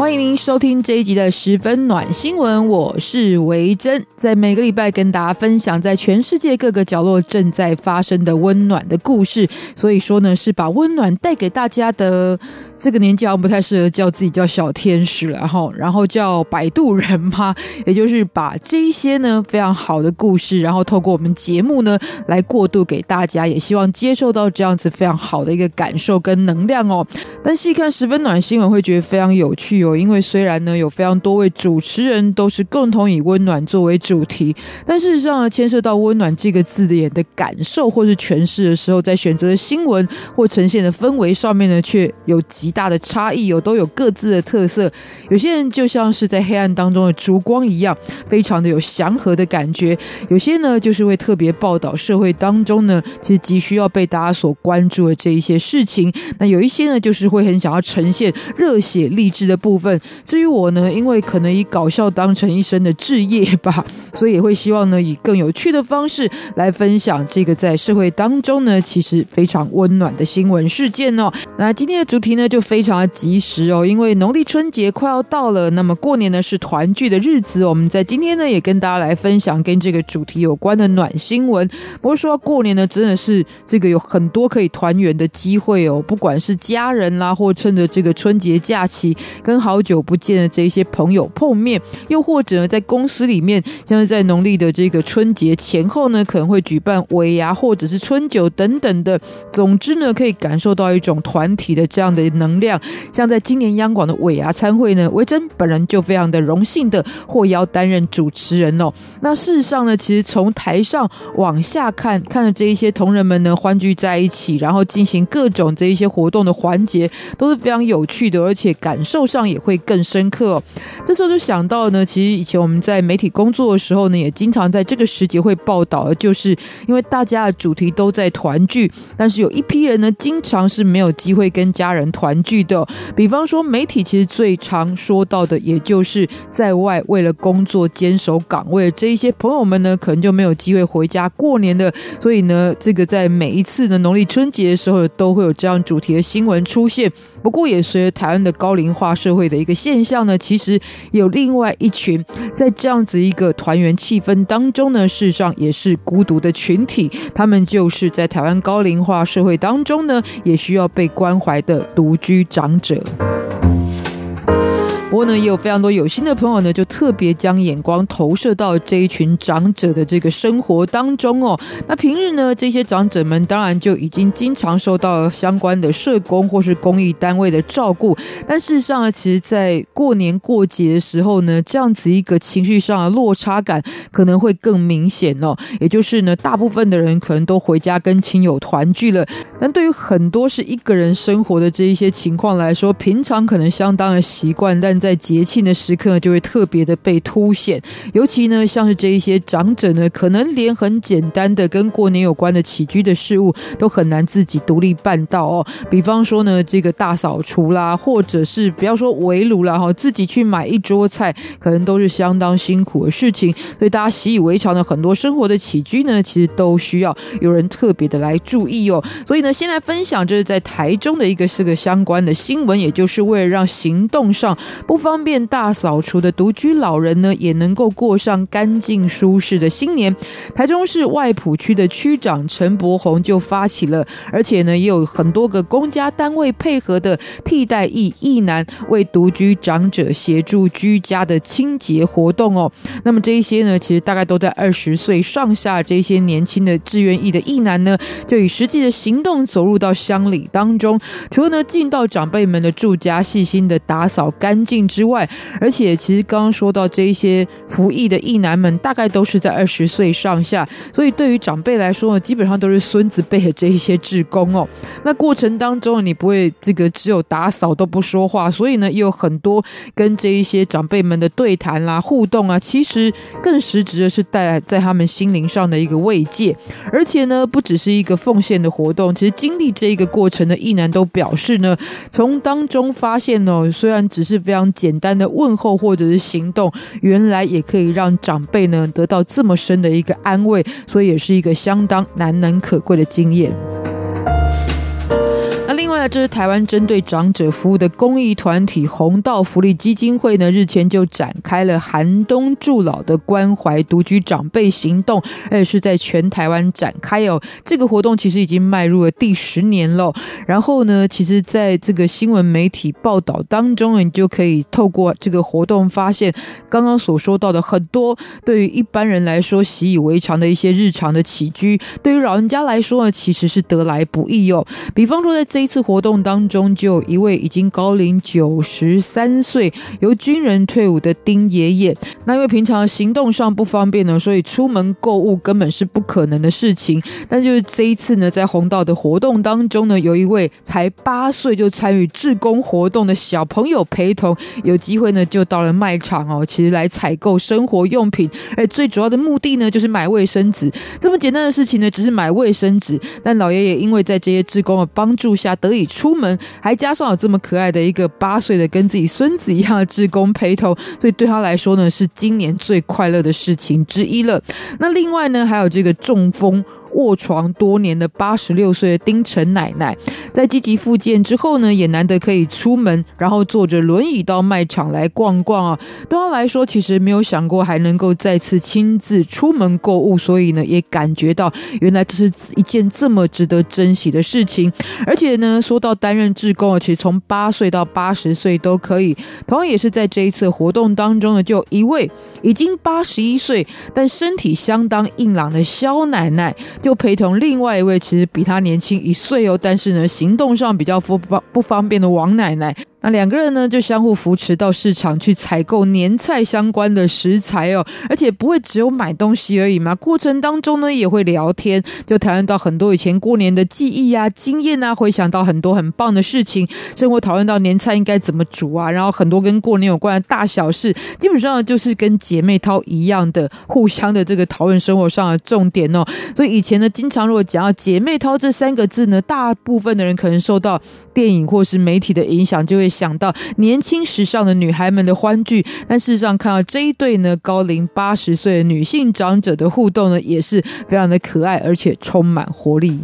欢迎您收听这一集的十分暖新闻，我是维珍，在每个礼拜跟大家分享在全世界各个角落正在发生的温暖的故事。所以说呢，是把温暖带给大家的。这个年纪好像不太适合叫自己叫小天使了哈，然后叫摆渡人嘛，也就是把这一些呢非常好的故事，然后透过我们节目呢来过渡给大家，也希望接受到这样子非常好的一个感受跟能量哦。但细看十分暖新闻会觉得非常有趣哦，因为虽然呢有非常多位主持人都是共同以温暖作为主题，但事实上呢牵涉到温暖这个字眼的感受或是诠释的时候，在选择的新闻或呈现的氛围上面呢，却有极大的差异有都有各自的特色。有些人就像是在黑暗当中的烛光一样，非常的有祥和的感觉；有些呢，就是会特别报道社会当中呢，其实急需要被大家所关注的这一些事情。那有一些呢，就是会很想要呈现热血励志的部分。至于我呢，因为可能以搞笑当成一生的志业吧，所以也会希望呢，以更有趣的方式来分享这个在社会当中呢，其实非常温暖的新闻事件哦。那今天的主题呢，就。非常的及时哦，因为农历春节快要到了，那么过年呢是团聚的日子。我们在今天呢也跟大家来分享跟这个主题有关的暖新闻。不过说到过年呢，真的是这个有很多可以团圆的机会哦，不管是家人啦，或趁着这个春节假期跟好久不见的这些朋友碰面，又或者呢在公司里面，像是在农历的这个春节前后呢，可能会举办尾牙或者是春酒等等的。总之呢，可以感受到一种团体的这样的能量。量像在今年央广的尾牙参会呢，维珍本人就非常的荣幸的获邀担任主持人哦。那事实上呢，其实从台上往下看，看着这一些同仁们呢欢聚在一起，然后进行各种这一些活动的环节，都是非常有趣的，而且感受上也会更深刻哦。这时候就想到呢，其实以前我们在媒体工作的时候呢，也经常在这个时节会报道，就是因为大家的主题都在团聚，但是有一批人呢，经常是没有机会跟家人团聚。的，比方说媒体其实最常说到的，也就是在外为了工作坚守岗位这一些朋友们呢，可能就没有机会回家过年的。所以呢，这个在每一次的农历春节的时候，都会有这样主题的新闻出现。不过，也随着台湾的高龄化社会的一个现象呢，其实有另外一群在这样子一个团圆气氛当中呢，事实上也是孤独的群体。他们就是在台湾高龄化社会当中呢，也需要被关怀的独居长者。不过呢，也有非常多有心的朋友呢，就特别将眼光投射到这一群长者的这个生活当中哦。那平日呢，这些长者们当然就已经经常受到相关的社工或是公益单位的照顾。但事实上呢，其实，在过年过节的时候呢，这样子一个情绪上的落差感可能会更明显哦。也就是呢，大部分的人可能都回家跟亲友团聚了，但对于很多是一个人生活的这一些情况来说，平常可能相当的习惯，但在节庆的时刻，就会特别的被凸显。尤其呢，像是这一些长者呢，可能连很简单的跟过年有关的起居的事物都很难自己独立办到哦。比方说呢，这个大扫除啦，或者是不要说围炉啦，哈，自己去买一桌菜，可能都是相当辛苦的事情。所以大家习以为常的很多生活的起居呢，其实都需要有人特别的来注意哦。所以呢，现在分享就是在台中的一个是个相关的新闻，也就是为了让行动上。不方便大扫除的独居老人呢，也能够过上干净舒适的新年。台中市外埔区的区长陈柏宏就发起了，而且呢也有很多个公家单位配合的替代役役男，为独居长者协助居家的清洁活动哦。那么这一些呢，其实大概都在二十岁上下这些年轻的志愿役的役男呢，就以实际的行动走入到乡里当中，除了呢进到长辈们的住家，细心的打扫干净。之外，而且其实刚刚说到这一些服役的役男们，大概都是在二十岁上下，所以对于长辈来说呢，基本上都是孙子辈的这一些职工哦。那过程当中，你不会这个只有打扫都不说话，所以呢，也有很多跟这一些长辈们的对谈啦、互动啊，其实更实质的是带来在他们心灵上的一个慰藉，而且呢，不只是一个奉献的活动，其实经历这一个过程的役男都表示呢，从当中发现哦，虽然只是非常简单的问候或者是行动，原来也可以让长辈呢得到这么深的一个安慰，所以也是一个相当难能可贵的经验。那这是台湾针对长者服务的公益团体红道福利基金会呢，日前就展开了寒冬助老的关怀独居长辈行动，而且是在全台湾展开哦。这个活动其实已经迈入了第十年了。然后呢，其实在这个新闻媒体报道当中，你就可以透过这个活动发现，刚刚所说到的很多对于一般人来说习以为常的一些日常的起居，对于老人家来说呢，其实是得来不易哦。比方说，在这一次。活动当中，就有一位已经高龄九十三岁、由军人退伍的丁爷爷。那因为平常行动上不方便呢，所以出门购物根本是不可能的事情。但就是这一次呢，在弘道的活动当中呢，有一位才八岁就参与志工活动的小朋友陪同，有机会呢就到了卖场哦，其实来采购生活用品。而最主要的目的呢，就是买卫生纸。这么简单的事情呢，只是买卫生纸。但老爷爷因为在这些志工的帮助下得以。出门还加上有这么可爱的一个八岁的跟自己孙子一样的志工陪同，所以对他来说呢，是今年最快乐的事情之一了。那另外呢，还有这个中风。卧床多年的八十六岁的丁晨奶奶，在积极复健之后呢，也难得可以出门，然后坐着轮椅到卖场来逛逛啊。对他来说，其实没有想过还能够再次亲自出门购物，所以呢，也感觉到原来这是一件这么值得珍惜的事情。而且呢，说到担任志工啊，其实从八岁到八十岁都可以。同样也是在这一次活动当中呢，就一位已经八十一岁，但身体相当硬朗的肖奶奶。就陪同另外一位其实比他年轻一岁哦，但是呢，行动上比较不方不方便的王奶奶。那两个人呢，就相互扶持到市场去采购年菜相关的食材哦，而且不会只有买东西而已嘛。过程当中呢，也会聊天，就谈论到很多以前过年的记忆啊、经验啊，回想到很多很棒的事情，生活讨论到年菜应该怎么煮啊，然后很多跟过年有关的大小事，基本上就是跟姐妹淘一样的，互相的这个讨论生活上的重点哦。所以以前前呢，经常如果讲到姐妹淘这三个字呢，大部分的人可能受到电影或是媒体的影响，就会。想到年轻时尚的女孩们的欢聚，但事实上看到这一对呢，高龄八十岁的女性长者的互动呢，也是非常的可爱，而且充满活力。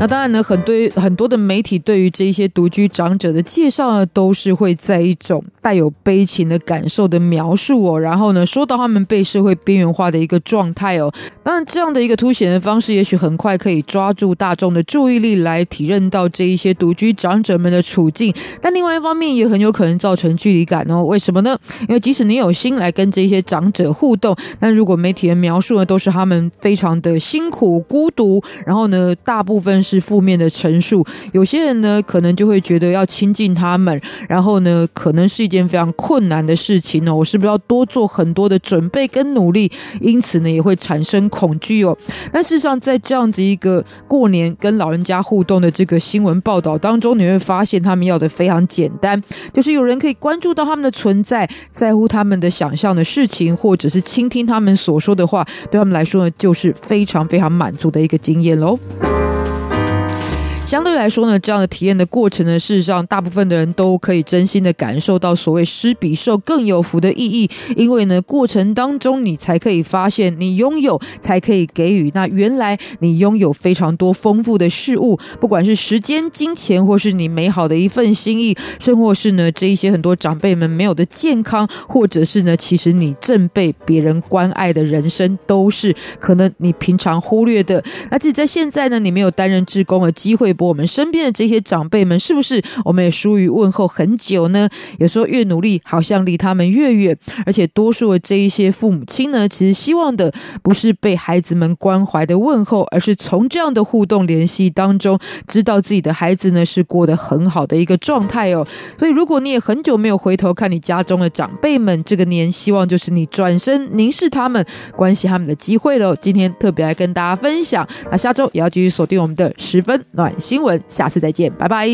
那当然呢，很多很多的媒体对于这一些独居长者的介绍呢，都是会在一种带有悲情的感受的描述哦。然后呢，说到他们被社会边缘化的一个状态哦。当然，这样的一个凸显的方式，也许很快可以抓住大众的注意力，来体认到这一些独居长者们的处境。但另外一方面，也很有可能造成距离感哦。为什么呢？因为即使你有心来跟这些长者互动，但如果媒体的描述呢，都是他们非常的辛苦、孤独，然后呢，大部分是。负面的陈述，有些人呢可能就会觉得要亲近他们，然后呢可能是一件非常困难的事情呢。我是不是要多做很多的准备跟努力？因此呢也会产生恐惧哦。但事实上，在这样子一个过年跟老人家互动的这个新闻报道当中，你会发现他们要的非常简单，就是有人可以关注到他们的存在，在乎他们的想象的事情，或者是倾听他们所说的话，对他们来说呢就是非常非常满足的一个经验喽。相对来说呢，这样的体验的过程呢，事实上大部分的人都可以真心的感受到所谓施比受更有福的意义。因为呢，过程当中你才可以发现，你拥有才可以给予。那原来你拥有非常多丰富的事物，不管是时间、金钱，或是你美好的一份心意，甚或是呢这一些很多长辈们没有的健康，或者是呢其实你正被别人关爱的人生，都是可能你平常忽略的。那自己在现在呢，你没有担任志工的机会。我们身边的这些长辈们，是不是我们也疏于问候很久呢？有时候越努力，好像离他们越远。而且多数的这一些父母亲呢，其实希望的不是被孩子们关怀的问候，而是从这样的互动联系当中，知道自己的孩子呢是过得很好的一个状态哦。所以，如果你也很久没有回头看你家中的长辈们，这个年希望就是你转身凝视他们，关心他们的机会喽。今天特别来跟大家分享，那下周也要继续锁定我们的十分暖新闻，下次再见，拜拜。